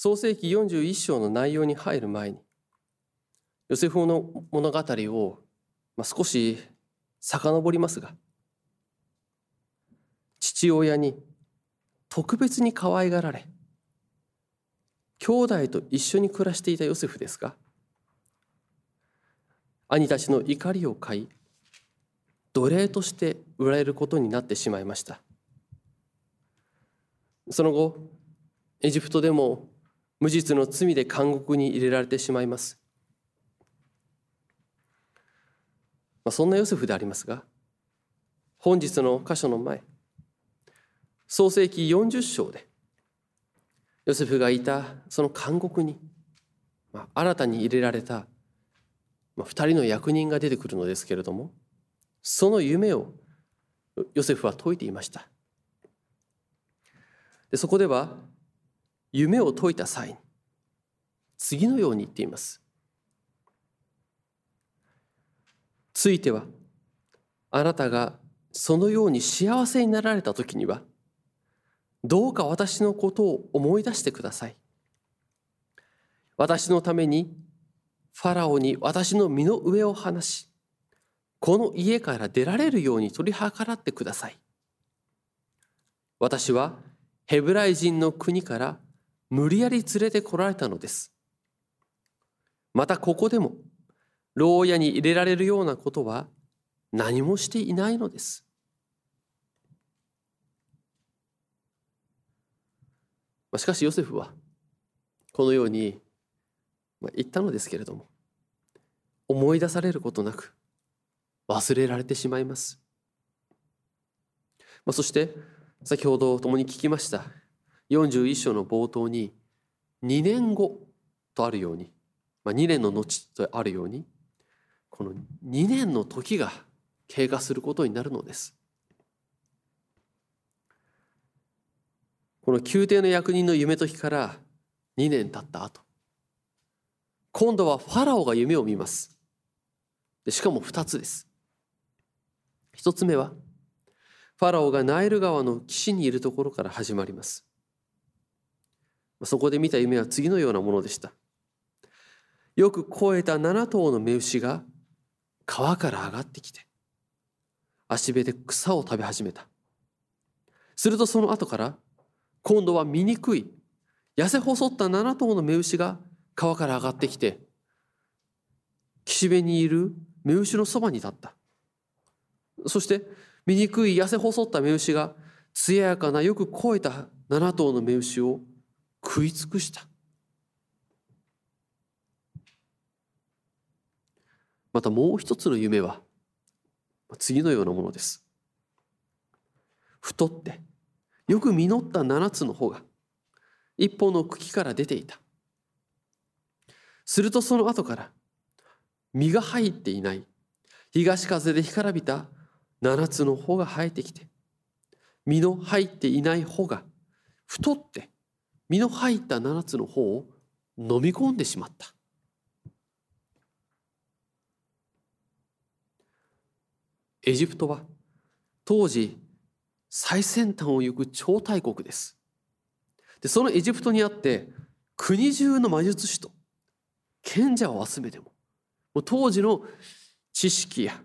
創世紀41章の内容に入る前にヨセフの物語を、まあ、少し遡りますが父親に特別に可愛がられ兄弟と一緒に暮らしていたヨセフですが兄たちの怒りを買い奴隷として売られることになってしまいました。その後エジプトでも無実の罪で監獄に入れられてしまいます、まあ、そんなヨセフでありますが本日の箇所の前創世紀40章でヨセフがいたその監獄に、まあ、新たに入れられた、まあ、2人の役人が出てくるのですけれどもその夢をヨセフは解いていました。でそこでは夢を解いた際に次のように言っています。ついてはあなたがそのように幸せになられた時にはどうか私のことを思い出してください。私のためにファラオに私の身の上を離しこの家から出られるように取り計らってください。私はヘブライ人の国から無理やり連れてこられたのです。またここでも牢屋に入れられるようなことは何もしていないのです。しかしヨセフはこのように言ったのですけれども思い出されることなく忘れられてしまいます。そして先ほど共に聞きました41章の冒頭に2年後とあるように、まあ、2年の後とあるようにこの2年の時が経過することになるのです。この宮廷の役人の夢解きから2年経った後今度はファラオが夢を見ます。でしかも2つです。1つ目はファラオがナイル川の岸にいるところから始まります。そこで見た夢は次のようなものでした。よく肥えた7頭の雌牛が川から上がってきて、足辺で草を食べ始めた。するとその後から、今度は醜い、痩せ細った7頭の雌牛が川から上がってきて、岸辺にいる雌牛のそばに立った。そして、醜い痩せ細った雌牛が、艶やかなよく肥えた7頭の雌牛を食い尽くした。またもう一つの夢は次のようなものです。太ってよく実った七つの穂が一本の茎から出ていた。するとその後から実が入っていない東風で干からびた七つの穂が生えてきて実の入っていない穂が太って実の入った7つの方を飲み込んでしまった。エジプトは当時最先端を行く超大国です。でそのエジプトにあって国中の魔術師と賢者を集めてももう当時の知識や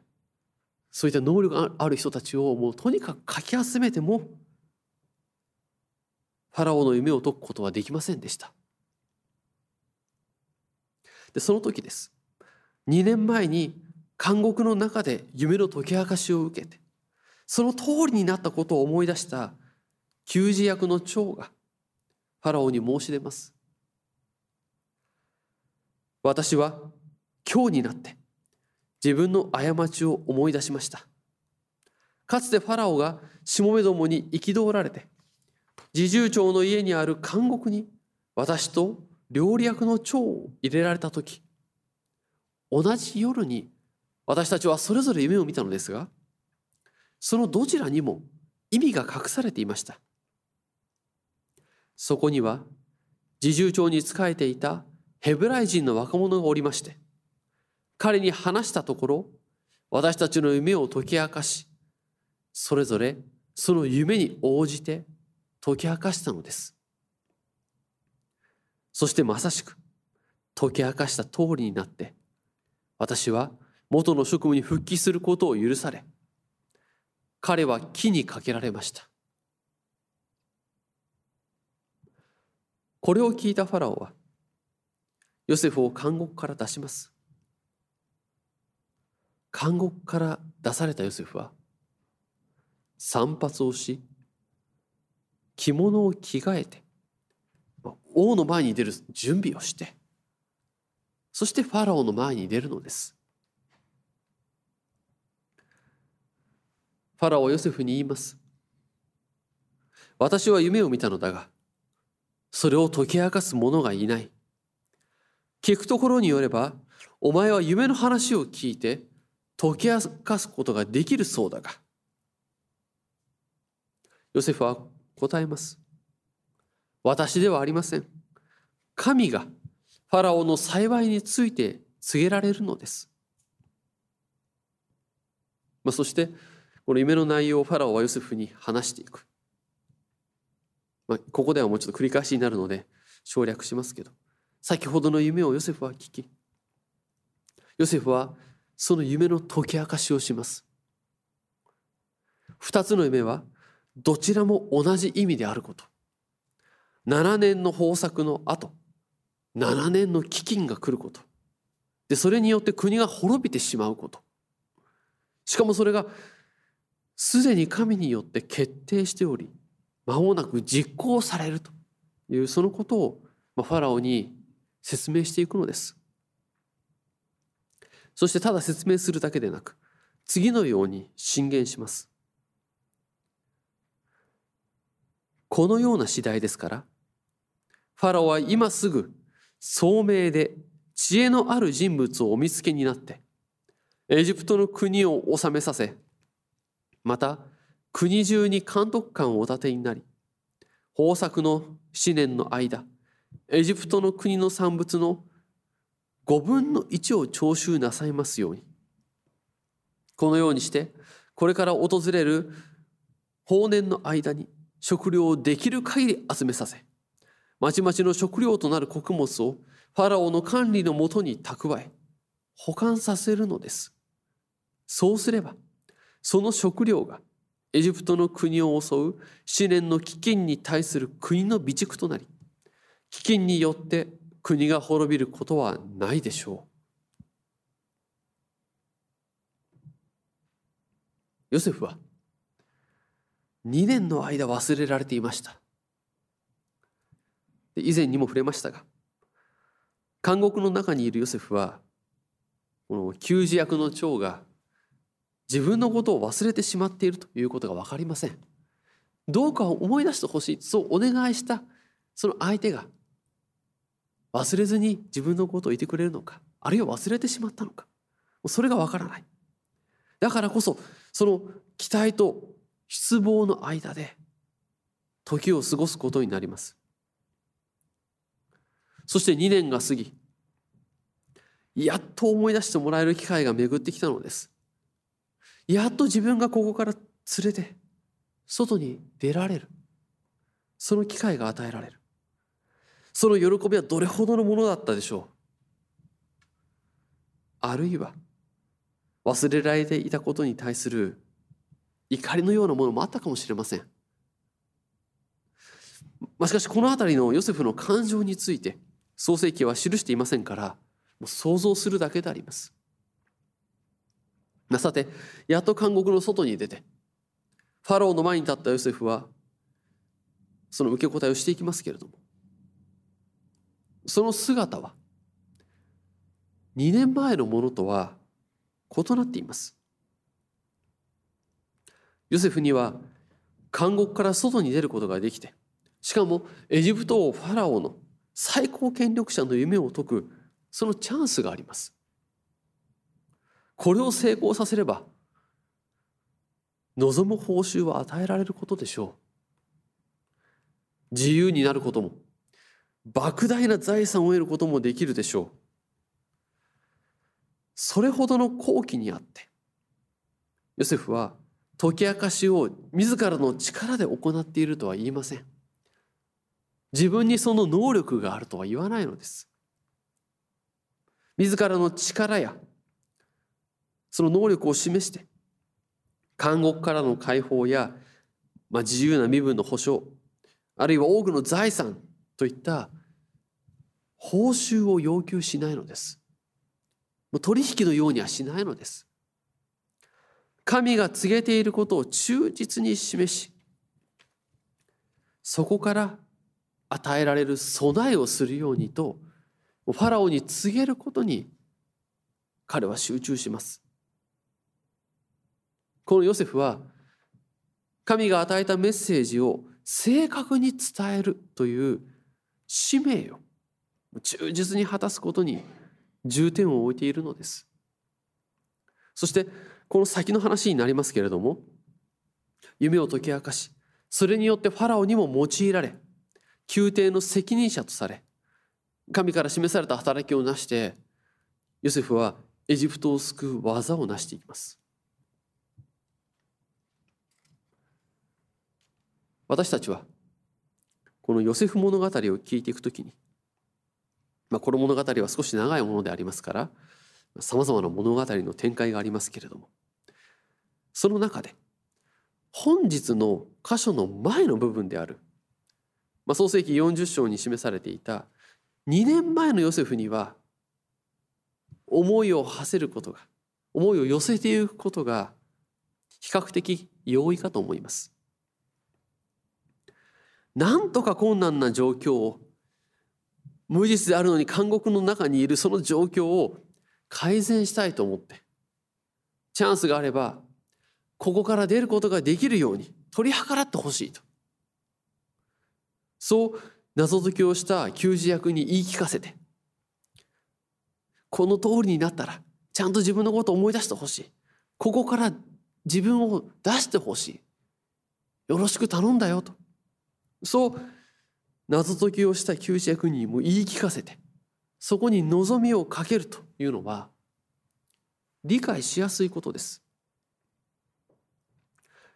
そういった能力がある人たちをもうとにかくかき集めてもファラオの夢を解くことはできませんでした。でその時です。2年前に監獄の中で夢の解き明かしを受けてその通りになったことを思い出した給仕役の長がファラオに申し出ます。私は今日になって自分の過ちを思い出しました。かつてファラオがしもべどもに憤られて侍従長の家にある監獄に私と料理役の長を入れられた時同じ夜に私たちはそれぞれ夢を見たのですがそのどちらにも意味が隠されていました。そこには侍従長に仕えていたヘブライ人の若者がおりまして彼に話したところ私たちの夢を解き明かしそれぞれその夢に応じて解き明かしたのです。そしてまさしく解き明かした通りになって私は元の職務に復帰することを許され彼は木にかけられました。これを聞いたファラオはヨセフを監獄から出します。監獄から出されたヨセフは散髪をし着物を着替えて王の前に出る準備をしてそしてファラオの前に出るのです。ファラオはヨセフに言います。私は夢を見たのだがそれを解き明かす者がいない。聞くところによればお前は夢の話を聞いて解き明かすことができるそうだが。ヨセフは答えます私ではありません神がファラオの幸いについて告げられるのです。まあ、そしてこの夢の内容をファラオはヨセフに話していく。まあ、ここではもうちょっと繰り返しになるので省略しますけど先ほどの夢をヨセフは聞きヨセフはその夢の解き明かしをします。二つの夢はどちらも同じ意味であること。7年の豊作の後7年の飢饉が来ること。でそれによって国が滅びてしまうこと。しかもそれがすでに神によって決定しており間もなく実行されると。いうそのことをファラオに説明していくのです。そしてただ説明するだけでなく次のように進言します。このような次第ですからファラオは今すぐ聡明で知恵のある人物をお見つけになってエジプトの国を治めさせまた国中に監督官をお立てになり豊作の7年の間エジプトの国の産物の5分の1を徴収なさいますように。このようにしてこれから訪れる法年の間に食料をできる限り集めさせまちまちの食料となる穀物をファラオの管理のもとに蓄え、保管させるのです。そうすれば、その食料がエジプトの国を襲う思念の飢饉に対する国の備蓄となり、飢饉によって国が滅びることはないでしょう。ヨセフは2年の間忘れられていました。以前にも触れましたが監獄の中にいるヨセフはこの給仕役の長が自分のことを忘れてしまっているということが分かりませんどうか思い出してほしいそうお願いしたその相手が忘れずに自分のことを言ってくれるのかあるいは忘れてしまったのかそれが分からないだからこそその期待と失望の間で時を過ごすことになります。そして2年が過ぎやっと思い出してもらえる機会が巡ってきたのです。やっと自分がここから連れて外に出られる。その機会が与えられる。その喜びはどれほどのものだったでしょう。あるいは忘れられていたことに対する怒りのようなものもあったかもしれませんま、しかしこの辺りのヨセフの感情について創世記は記していませんからもう想像するだけであります。さてやっと監獄の外に出てファローの前に立ったヨセフはその受け答えをしていきますけれどもその姿は2年前のものとは異なっています。ヨセフには監獄から外に出ることができてしかもエジプト王ファラオの最高権力者の夢を解くそのチャンスがあります。これを成功させれば望む報酬は与えられることでしょう。自由になることも莫大な財産を得ることもできるでしょう。それほどの好機にあってヨセフは解き明かしを自らの力で行っているとは言いません。自分にその能力があるとは言わないのです。自らの力やその能力を示して監獄からの解放や、まあ、自由な身分の保障あるいは多くの財産といった報酬を要求しないのです。取引のようにはしないのです。神が告げていることを忠実に示しそこから与えられる備えをするようにとファラオに告げることに彼は集中します。このヨセフは神が与えたメッセージを正確に伝えるという使命を忠実に果たすことに重点を置いているのです。そしてこの先の話になりますけれども夢を解き明かしそれによってファラオにも用いられ宮廷の責任者とされ神から示された働きを成してヨセフはエジプトを救う技を成していきます。私たちはこのヨセフ物語を聞いていくときに、まあ、この物語は少し長いものでありますからさまざまな物語の展開がありますけれどもその中で本日の箇所の前の部分である、まあ、創世紀40章に示されていた2年前のヨセフには思いを馳せることが思いを寄せていくことが比較的容易かと思います。なんとか困難な状況を無実であるのに監獄の中にいるその状況を改善したいと思ってチャンスがあればここから出ることができるように取り計らってほしいと。そう謎解きをした給仕役に言い聞かせてこの通りになったらちゃんと自分のことを思い出してほしい。ここから自分を出してほしい。よろしく頼んだよと。そう謎解きをした給仕役にも言い聞かせてそこに望みをかけるというのは理解しやすいことです。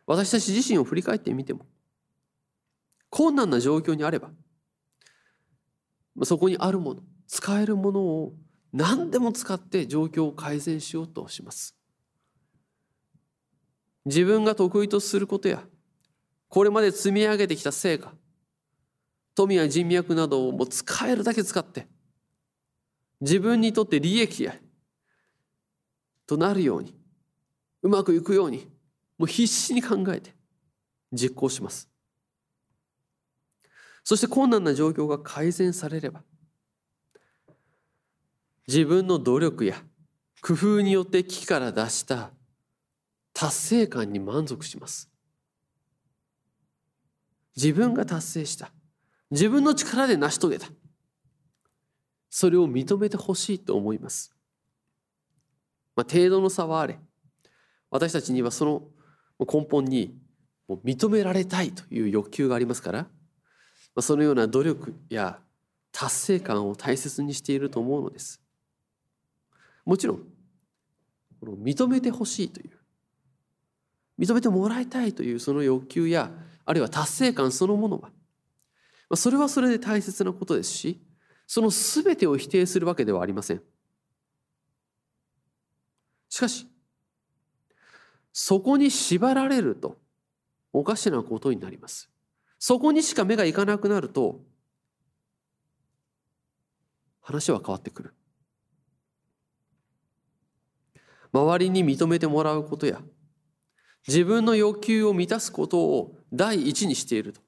私たち自身を振り返ってみても困難な状況にあればそこにあるもの使えるものを何でも使って状況を改善しようとします。自分が得意とすることやこれまで積み上げてきた成果富や人脈などをもう使えるだけ使って自分にとって利益やとなるようにうまくいくようにもう必死に考えて実行します。そして困難な状況が改善されれば自分の努力や工夫によって危機から出した達成感に満足します。自分が達成した自分の力で成し遂げたそれを認めてほしいと思います、まあ、程度の差はあれ私たちにはその根本に認められたいという欲求がありますからそのような努力や達成感を大切にしていると思うのです。もちろん認めてほしいという認めてもらいたいというその欲求やあるいは達成感そのものはそれはそれで大切なことですしその全てを否定するわけではありません。しかしそこに縛られるとおかしなことになります。そこにしか目がいかなくなると話は変わってくる。周りに認めてもらうことや自分の欲求を満たすことを第一にしていると。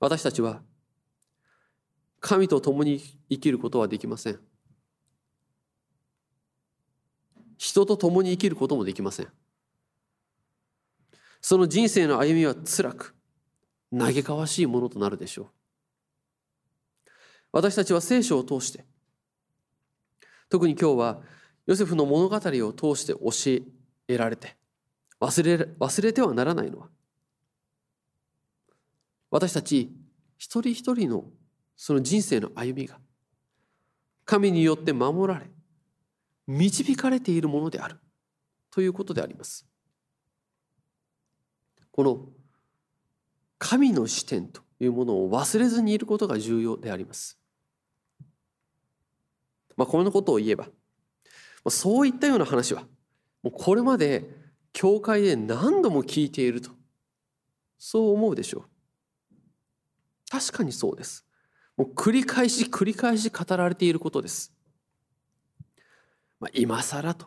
私たちは神と共に生きることはできません。人と共に生きることもできません。その人生の歩みは辛く嘆かわしいものとなるでしょう。私たちは聖書を通して特に今日はヨセフの物語を通して教えられて忘れ忘れてはならないのは私たち一人一人のその人生の歩みが神によって守られ導かれているものであるということであります。この神の視点というものを忘れずにいることが重要であります。まあ、このことを言えば、そういったような話は、もうこれまで教会で何度も聞いていると、そう思うでしょう。確かにそうです。もう繰り返し繰り返し語られていることです。まあ、今更と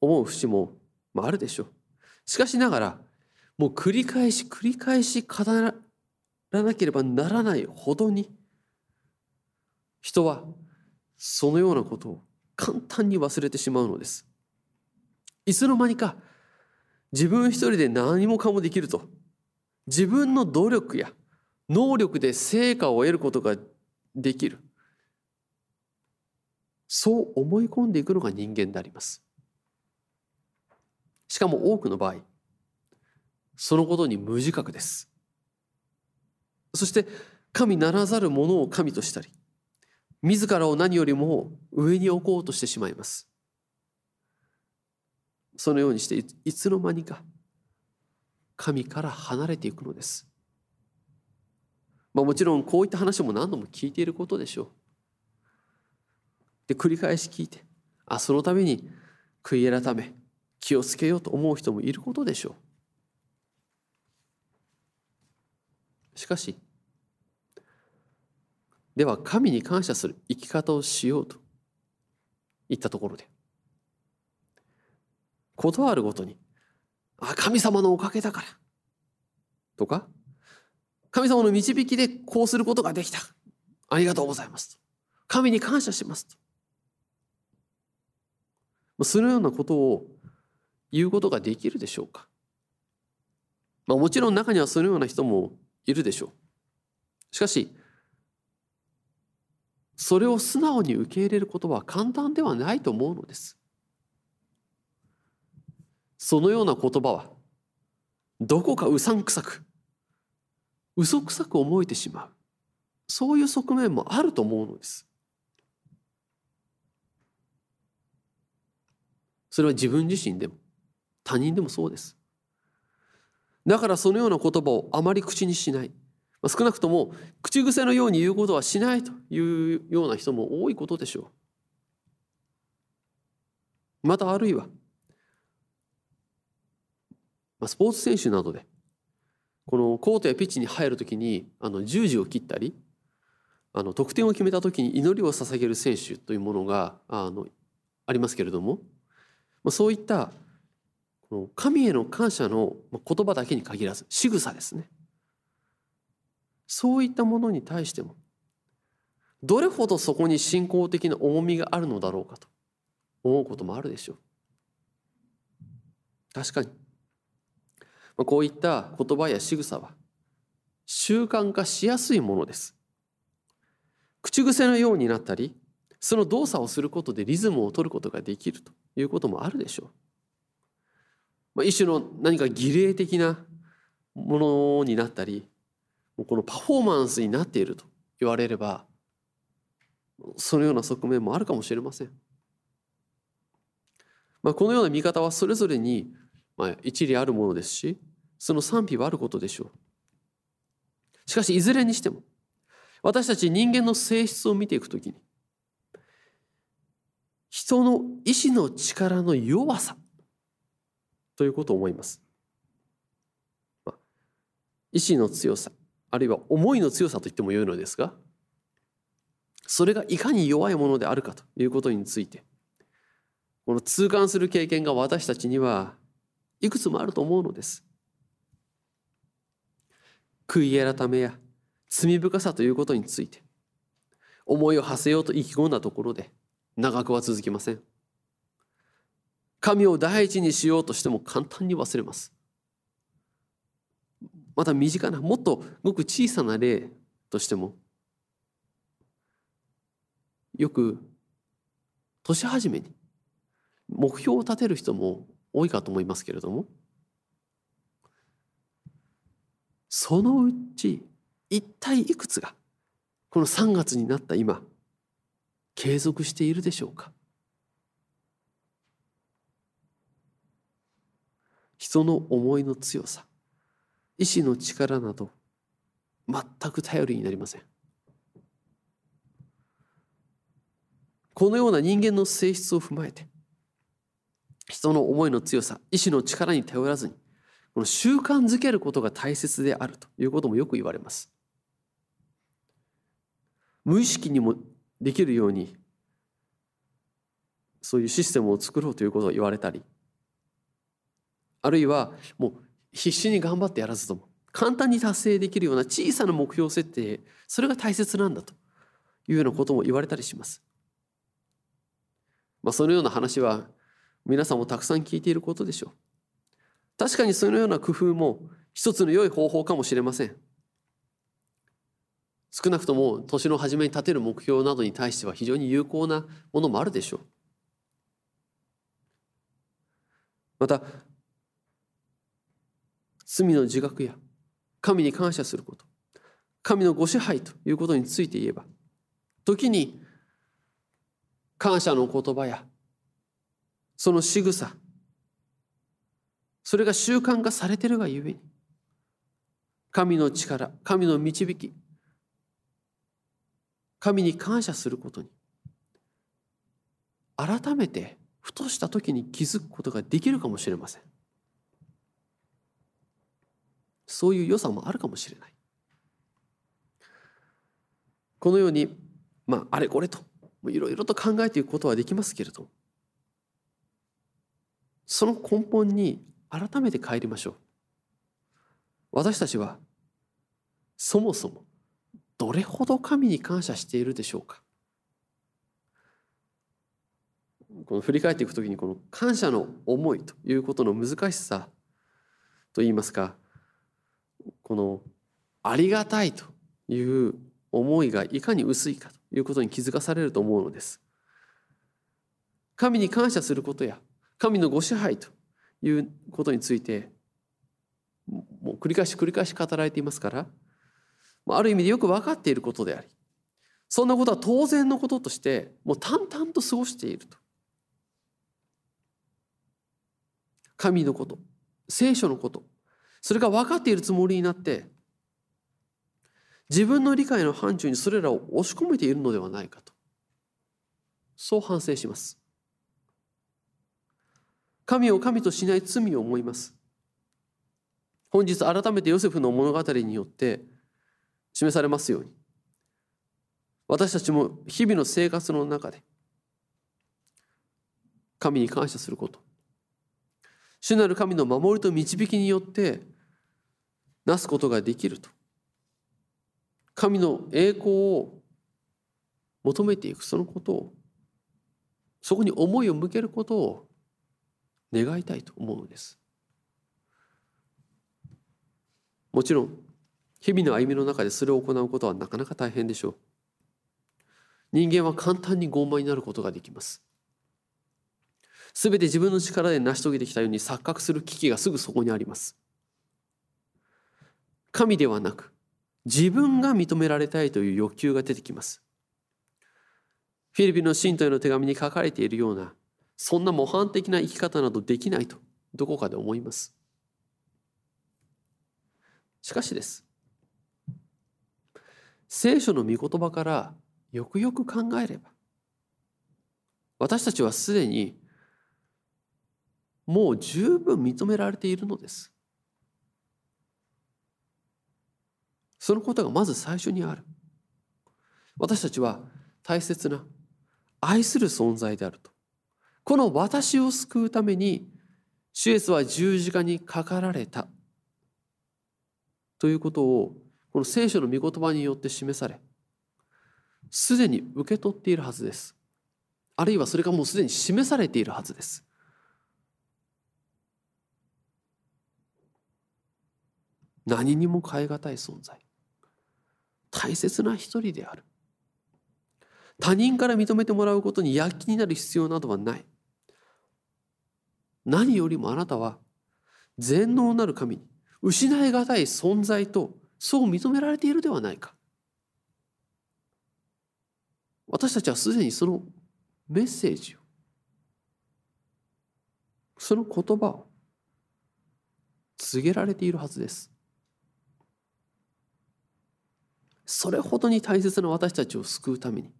思う節もあるでしょう。しかしながら、もう繰り返し繰り返し語らなければならないほどに、人はそのようなことを簡単に忘れてしまうのです。いつの間にか自分一人で何もかもできると自分の努力や能力で成果を得ることができるそう思い込んでいくのが人間であります。しかも多くの場合そのことに無自覚です。そして神ならざるものを神としたり自らを何よりも上に置こうとしてしまいます。そのようにしていつの間にか神から離れていくのです。まあ、もちろんこういった話も何度も聞いていることでしょう。で繰り返し聞いてあそのために悔い改め気をつけようと思う人もいることでしょう。しかしでは神に感謝する生き方をしようといったところで断るごとに「あ神様のおかげだから」とか神様の導きでこうすることができた。ありがとうございますと。神に感謝しますと。そのようなことを言うことができるでしょうか？まあ、もちろん中にはそのような人もいるでしょう。しかし、それを素直に受け入れることは簡単ではないと思うのです。そのような言葉は、どこかうさんくさく、嘘くさく思えてしまうそういう側面もあると思うのですそれは自分自身でも他人でもそうです。だからそのような言葉をあまり口にしない。少なくとも口癖のように言うことはしないというような人も多いことでしょう。またあるいはスポーツ選手などでこのコートやピッチに入る時にあの十字を切ったりあの得点を決めた時に祈りを捧げる選手というものがあのありますけれども、まあ、そういったこの神への感謝の言葉だけに限らず仕草ですね。そういったものに対してもどれほどそこに信仰的な重みがあるのだろうかと思うこともあるでしょう。確かに。まあこういった言葉や仕草は習慣化しやすいものです。口癖のようになったりその動作をすることでリズムを取ることができると。いうこともあるでしょう。まあ、一種の何か儀礼的なものになったりこのパフォーマンスになっていると言われればそのような側面もあるかもしれません。まあ、このような見方はそれぞれにまあ、一理あるものですしその賛否はあることでしょうしかしいずれにしても私たち人間の性質を見ていくときに人の意志の力の弱さということを思います、まあ、意志の強さあるいは思いの強さと言ってもよいのですがそれがいかに弱いものであるかということについてこの痛感する経験が私たちにはいくつもあると思うのです。悔い改めや罪深さということについて思いを馳せようと意気込んだところで長くは続きません。神を第一にしようとしても簡単に忘れます。また身近なもっとごく小さな例としてもよく年始めに目標を立てる人も多いかと思いますけれどもそのうち一体いくつがこの3月になった今継続しているでしょうか？人の思いの強さ意志の力など全く頼りになりません。このような人間の性質を踏まえて人の思いの強さ意志の力に頼らずにこの習慣づけることが大切であるということもよく言われます。無意識にもできるようにそういうシステムを作ろうということを言われたりあるいはもう必死に頑張ってやらずとも簡単に達成できるような小さな目標設定それが大切なんだというようなことも言われたりします。まあ、そのような話は皆さんもたくさん聞いていることでしょう。確かにそのような工夫も一つの良い方法かもしれません。少なくとも年の初めに立てる目標などに対しては非常に有効なものもあるでしょう。また罪の自覚や神に感謝すること神のご支配ということについて言えば時に感謝の言葉やその仕草それが習慣化されてるがゆえに神の力神の導き神に感謝することに改めてふとした時に気づくことができるかもしれません。そういう良さもあるかもしれない。このようにまああれこれといろいろと考えていくことはできますけれどその根本に改めて帰りましょう。私たちはそもそもどれほど神に感謝しているでしょうか？この振り返っていくときにこの感謝の思いということの難しさといいますかこのありがたいという思いがいかに薄いかということに気づかされると思うのです。神に感謝することや神のご支配ということについてもう繰り返し繰り返し語られていますからある意味でよく分かっていることでありそんなことは当然のこととしてもう淡々と過ごしていると。神のこと聖書のことそれが分かっているつもりになって自分の理解の範疇にそれらを押し込めているのではないかと。そう反省します。神を神としない罪を思います。本日改めてヨセフの物語によって示されますように。私たちも日々の生活の中で神に感謝すること。主なる神の守りと導きによってなすことができると。神の栄光を求めていくそのことをそこに思いを向けることを願いたいと思うのです。もちろん日々の歩みの中でそれを行うことはなかなか大変でしょう人間は簡単に傲慢になることができますすべて自分の力で成し遂げてきたように錯覚する危機がすぐそこにあります。神ではなく自分が認められたいという欲求が出てきます。フィリピンの信徒への手紙に書かれているようなそんな模範的な生き方などできないとどこかで思います。しかしです。聖書の御言葉からよくよく考えれば私たちはすでにもう十分認められているのです。そのことがまず最初にある。私たちは大切な愛する存在であると。この私を救うために主イエスは十字架にかかられたということをこの聖書の御言葉によって示されすでに受け取っているはずです。あるいはそれがもうすでに示されているはずです。何にも代え難い存在大切な一人である他人から認めてもらうことに躍起になる必要などはない何よりもあなたは全能なる神に失い難い存在とそう認められているではないか。私たちはすでにそのメッセージをその言葉を告げられているはずです。それほどに大切な私たちを救うために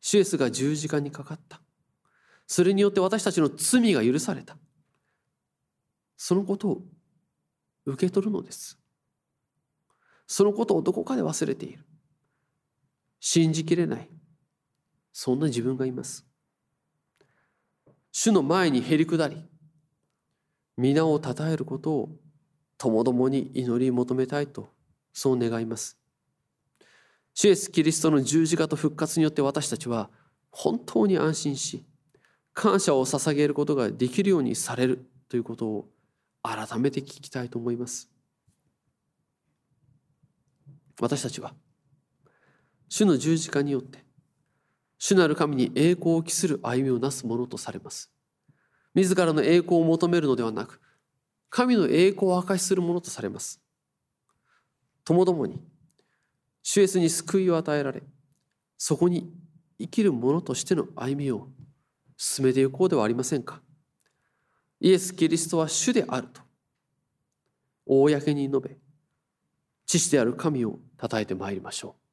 シュエスが十字架にかかった。それによって私たちの罪が許された。そのことを受け取るのです。そのことをどこかで忘れている。信じきれない。そんな自分がいます。主の前にへり下り。皆を称えることをともどもに祈り求めたいとそう願います。主イエスキリストの十字架と復活によって私たちは本当に安心し感謝を捧げることができるようにされるということを改めて聞きたいと思います。私たちは。主の十字架によって主なる神に栄光を期する歩みをなすものとされます。自らの栄光を求めるのではなく神の栄光を明かしするものとされます。ともどもに主イエスに救いを与えられそこに生きる者としての歩みを進めていこうではありませんか。イエス・キリストは主であると公に述べ父である神を称えてまいりましょう。